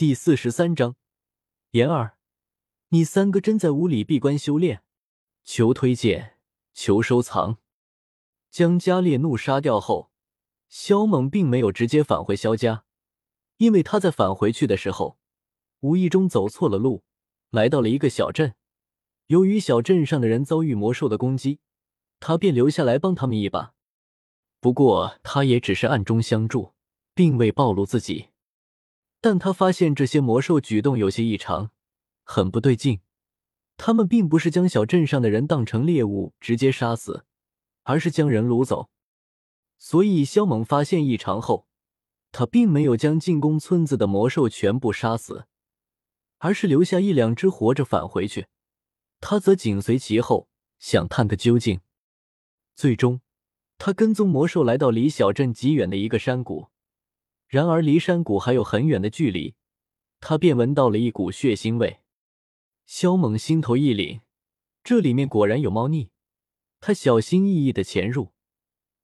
第四十三章，言儿，你三哥真在屋里闭关修炼？求推荐，求收藏。将加列怒杀掉后，萧猛并没有直接返回萧家，因为他在返回去的时候，无意中走错了路，来到了一个小镇。由于小镇上的人遭遇魔兽的攻击，他便留下来帮他们一把。不过，他也只是暗中相助，并未暴露自己。但他发现这些魔兽举动有些异常，很不对劲。他们并不是将小镇上的人当成猎物直接杀死，而是将人掳走。所以，肖猛发现异常后，他并没有将进攻村子的魔兽全部杀死，而是留下一两只活着返回去。他则紧随其后，想探个究竟。最终。他跟踪魔兽来到离小镇极远的一个山谷，然而离山谷还有很远的距离，他便闻到了一股血腥味。萧猛心头一凛，这里面果然有猫腻。他小心翼翼的潜入，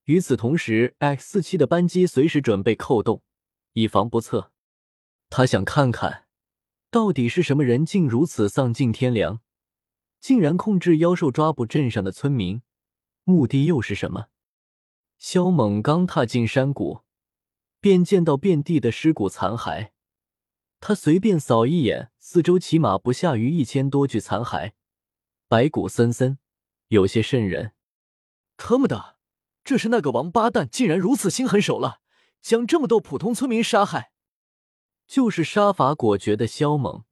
与此同时，X 四七的扳机随时准备扣动，以防不测。他想看看，到底是什么人竟如此丧尽天良，竟然控制妖兽抓捕镇上的村民，目的又是什么？萧猛刚踏进山谷，便见到遍地的尸骨残骸。他随便扫一眼，四周起码不下于一千多具残骸，白骨森森，有些瘆人。他妈的，这是那个王八蛋竟然如此心狠手辣，将这么多普通村民杀害！就是杀伐果决的萧猛，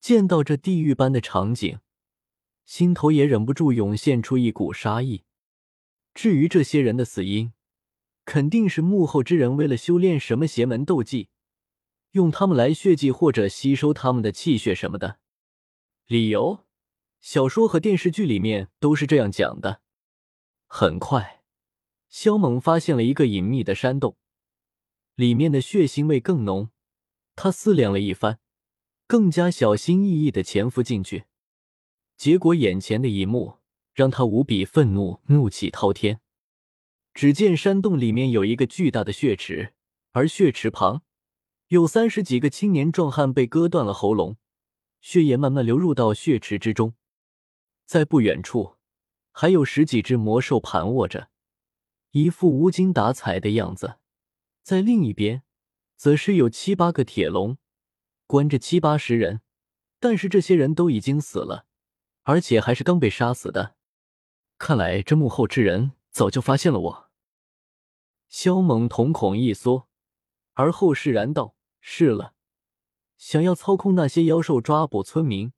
见到这地狱般的场景，心头也忍不住涌现出一股杀意。至于这些人的死因，肯定是幕后之人为了修炼什么邪门斗技，用他们来血祭或者吸收他们的气血什么的。理由，小说和电视剧里面都是这样讲的。很快，萧猛发现了一个隐秘的山洞，里面的血腥味更浓。他思量了一番，更加小心翼翼的潜伏进去，结果眼前的一幕。让他无比愤怒，怒气滔天。只见山洞里面有一个巨大的血池，而血池旁有三十几个青年壮汉被割断了喉咙，血液慢慢流入到血池之中。在不远处，还有十几只魔兽盘卧着，一副无精打采的样子。在另一边，则是有七八个铁笼，关着七八十人，但是这些人都已经死了，而且还是刚被杀死的。看来这幕后之人早就发现了我。萧猛瞳孔一缩，而后释然道：“是了，想要操控那些妖兽抓捕村民，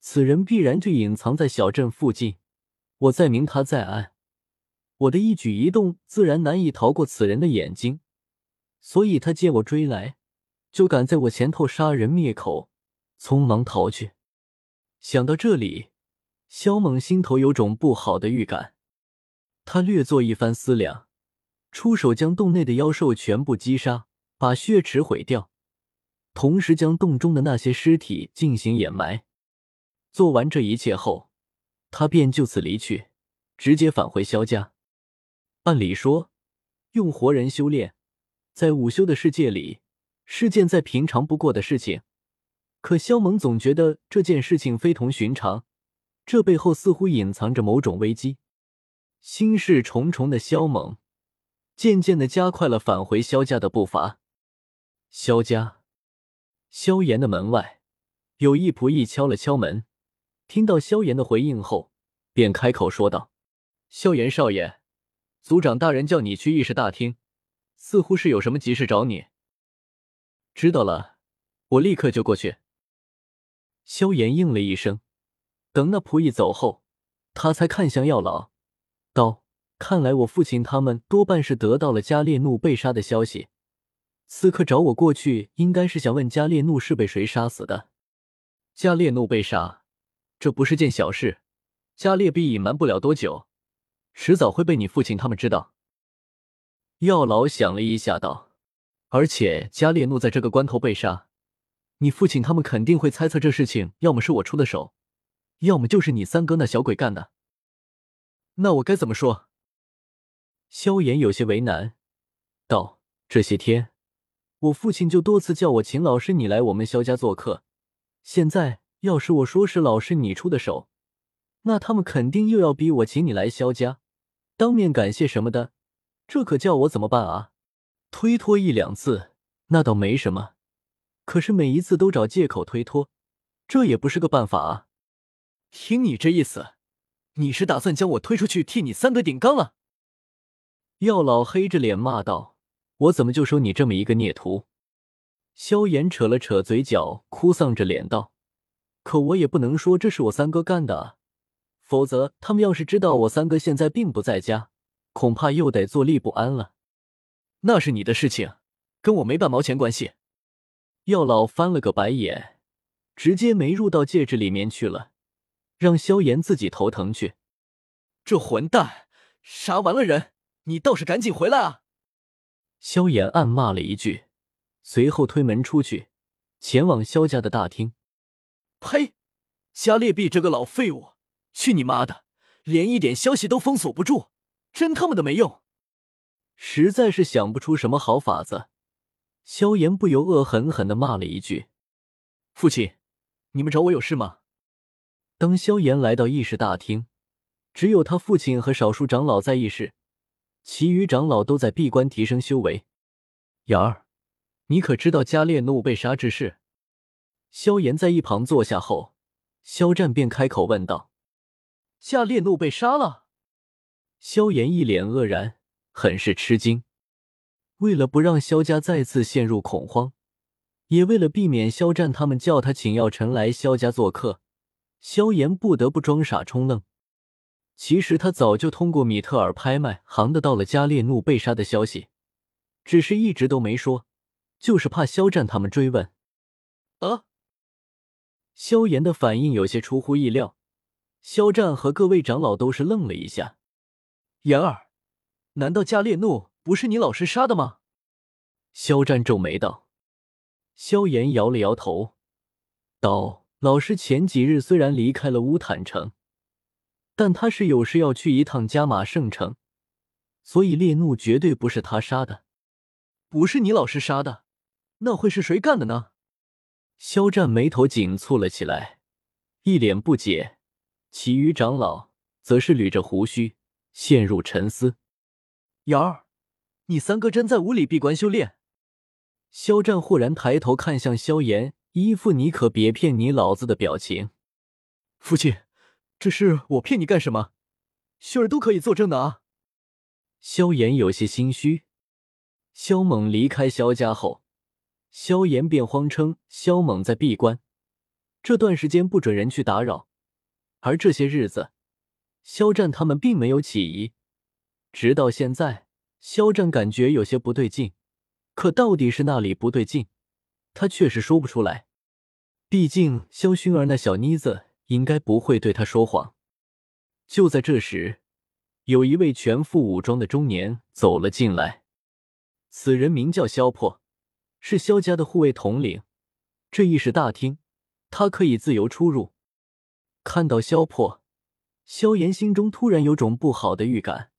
此人必然就隐藏在小镇附近。我再明他在暗，我的一举一动自然难以逃过此人的眼睛。所以他见我追来，就敢在我前头杀人灭口，匆忙逃去。想到这里。”萧猛心头有种不好的预感，他略作一番思量，出手将洞内的妖兽全部击杀，把血池毁掉，同时将洞中的那些尸体进行掩埋。做完这一切后，他便就此离去，直接返回萧家。按理说，用活人修炼，在午休的世界里是件再平常不过的事情，可萧猛总觉得这件事情非同寻常。这背后似乎隐藏着某种危机，心事重重的萧猛渐渐的加快了返回萧家的步伐。萧家，萧炎的门外有一仆役敲了敲门，听到萧炎的回应后，便开口说道：“萧炎少爷，族长大人叫你去议事大厅，似乎是有什么急事找你。”知道了，我立刻就过去。萧炎应了一声。等那仆役走后，他才看向药老，道：“看来我父亲他们多半是得到了加列怒被杀的消息，此刻找我过去，应该是想问加列怒是被谁杀死的。加列怒被杀，这不是件小事，加列必隐瞒不了多久，迟早会被你父亲他们知道。”药老想了一下，道：“而且加列怒在这个关头被杀，你父亲他们肯定会猜测这事情，要么是我出的手。”要么就是你三哥那小鬼干的，那我该怎么说？萧炎有些为难，道：“这些天我父亲就多次叫我秦老师你来我们萧家做客，现在要是我说是老师你出的手，那他们肯定又要逼我请你来萧家，当面感谢什么的，这可叫我怎么办啊？推脱一两次那倒没什么，可是每一次都找借口推脱，这也不是个办法啊。听你这意思，你是打算将我推出去替你三哥顶缸了？药老黑着脸骂道：“我怎么就收你这么一个孽徒？”萧炎扯了扯嘴角，哭丧着脸道：“可我也不能说这是我三哥干的啊，否则他们要是知道我三哥现在并不在家，恐怕又得坐立不安了。那是你的事情，跟我没半毛钱关系。”药老翻了个白眼，直接没入到戒指里面去了。让萧炎自己头疼去。这混蛋杀完了人，你倒是赶紧回来啊！萧炎暗骂了一句，随后推门出去，前往萧家的大厅。呸！加列毕这个老废物，去你妈的！连一点消息都封锁不住，真他妈的没用！实在是想不出什么好法子，萧炎不由恶狠狠的骂了一句：“父亲，你们找我有事吗？”当萧炎来到议事大厅，只有他父亲和少数长老在议事，其余长老都在闭关提升修为。妍儿，你可知道加列怒被杀之事？萧炎在一旁坐下后，萧战便开口问道：“加列怒被杀了？”萧炎一脸愕然，很是吃惊。为了不让萧家再次陷入恐慌，也为了避免萧战他们叫他请药尘来萧家做客。萧炎不得不装傻充愣。其实他早就通过米特尔拍卖行得到了加列怒被杀的消息，只是一直都没说，就是怕肖战他们追问。啊！萧炎的反应有些出乎意料，肖战和各位长老都是愣了一下。言儿，难道加列怒不是你老师杀的吗？肖战皱眉道。萧炎摇了摇头，道。老师前几日虽然离开了乌坦城，但他是有事要去一趟加马圣城，所以烈怒绝对不是他杀的。不是你老师杀的，那会是谁干的呢？肖战眉头紧蹙了起来，一脸不解。其余长老则是捋着胡须，陷入沉思。瑶儿，你三哥真在屋里闭关修炼？肖战忽然抬头看向萧炎。一副你可别骗你老子的表情，父亲，这事我骗你干什么？秀儿都可以作证的啊。萧炎有些心虚。萧猛离开萧家后，萧炎便谎称萧猛在闭关，这段时间不准人去打扰。而这些日子，肖战他们并没有起疑，直到现在，肖战感觉有些不对劲，可到底是哪里不对劲？他确实说不出来，毕竟萧薰儿那小妮子应该不会对他说谎。就在这时，有一位全副武装的中年走了进来，此人名叫萧破，是萧家的护卫统领。这议事大厅，他可以自由出入。看到萧破，萧炎心中突然有种不好的预感。